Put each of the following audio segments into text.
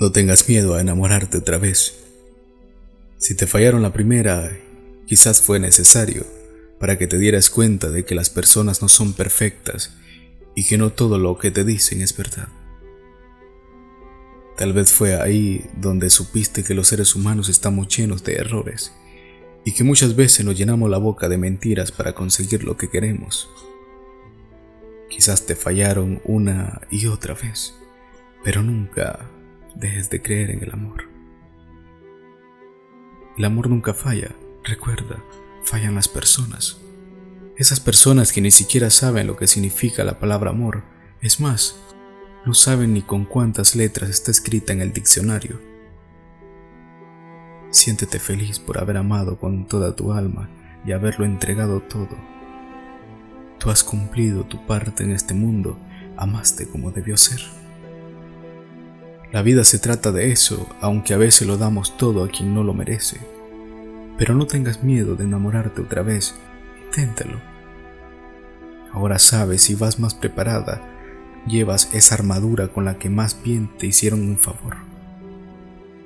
No tengas miedo a enamorarte otra vez. Si te fallaron la primera, quizás fue necesario para que te dieras cuenta de que las personas no son perfectas y que no todo lo que te dicen es verdad. Tal vez fue ahí donde supiste que los seres humanos estamos llenos de errores y que muchas veces nos llenamos la boca de mentiras para conseguir lo que queremos. Quizás te fallaron una y otra vez, pero nunca dejes de creer en el amor. El amor nunca falla, recuerda, fallan las personas. Esas personas que ni siquiera saben lo que significa la palabra amor, es más, no saben ni con cuántas letras está escrita en el diccionario. Siéntete feliz por haber amado con toda tu alma y haberlo entregado todo. Tú has cumplido tu parte en este mundo, amaste como debió ser. La vida se trata de eso, aunque a veces lo damos todo a quien no lo merece. Pero no tengas miedo de enamorarte otra vez, inténtalo. Ahora sabes y vas más preparada, llevas esa armadura con la que más bien te hicieron un favor.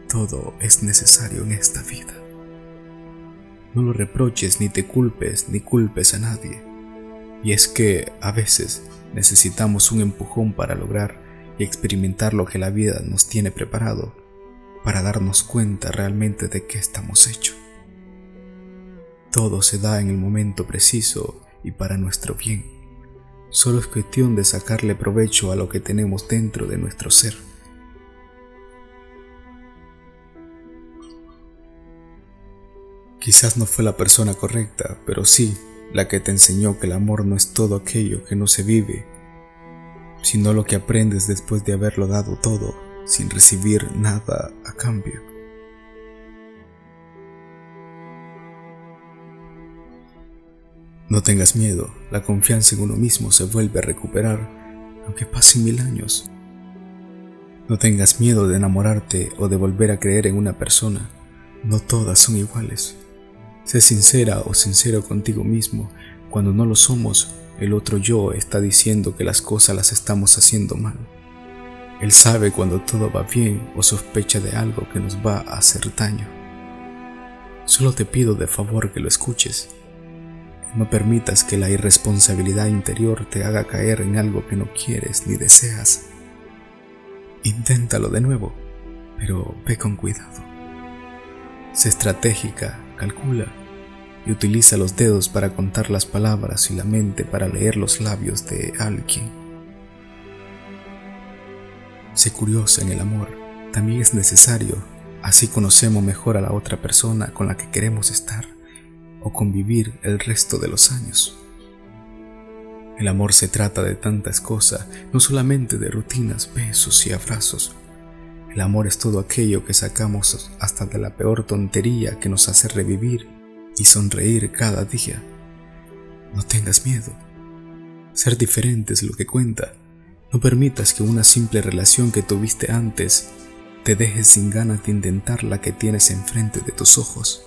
Todo es necesario en esta vida. No lo reproches ni te culpes ni culpes a nadie. Y es que a veces necesitamos un empujón para lograr y experimentar lo que la vida nos tiene preparado para darnos cuenta realmente de qué estamos hechos. Todo se da en el momento preciso y para nuestro bien. Solo es cuestión de sacarle provecho a lo que tenemos dentro de nuestro ser. Quizás no fue la persona correcta, pero sí la que te enseñó que el amor no es todo aquello que no se vive sino lo que aprendes después de haberlo dado todo sin recibir nada a cambio. No tengas miedo, la confianza en uno mismo se vuelve a recuperar, aunque pasen mil años. No tengas miedo de enamorarte o de volver a creer en una persona, no todas son iguales. Sé sincera o sincero contigo mismo, cuando no lo somos, el otro yo está diciendo que las cosas las estamos haciendo mal. Él sabe cuando todo va bien o sospecha de algo que nos va a hacer daño. Solo te pido de favor que lo escuches. No permitas que la irresponsabilidad interior te haga caer en algo que no quieres ni deseas. Inténtalo de nuevo, pero ve con cuidado. Sé estratégica, calcula y utiliza los dedos para contar las palabras y la mente para leer los labios de alguien. Sé curiosa en el amor, también es necesario, así conocemos mejor a la otra persona con la que queremos estar o convivir el resto de los años. El amor se trata de tantas cosas, no solamente de rutinas, besos y abrazos. El amor es todo aquello que sacamos hasta de la peor tontería que nos hace revivir y sonreír cada día. No tengas miedo. Ser diferente es lo que cuenta. No permitas que una simple relación que tuviste antes te deje sin ganas de intentar la que tienes enfrente de tus ojos.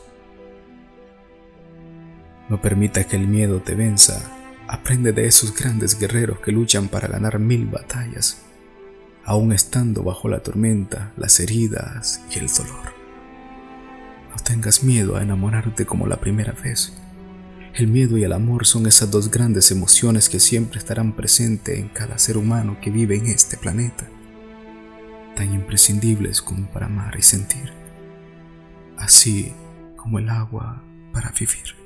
No permita que el miedo te venza. Aprende de esos grandes guerreros que luchan para ganar mil batallas, aún estando bajo la tormenta, las heridas y el dolor. No tengas miedo a enamorarte como la primera vez. El miedo y el amor son esas dos grandes emociones que siempre estarán presentes en cada ser humano que vive en este planeta, tan imprescindibles como para amar y sentir, así como el agua para vivir.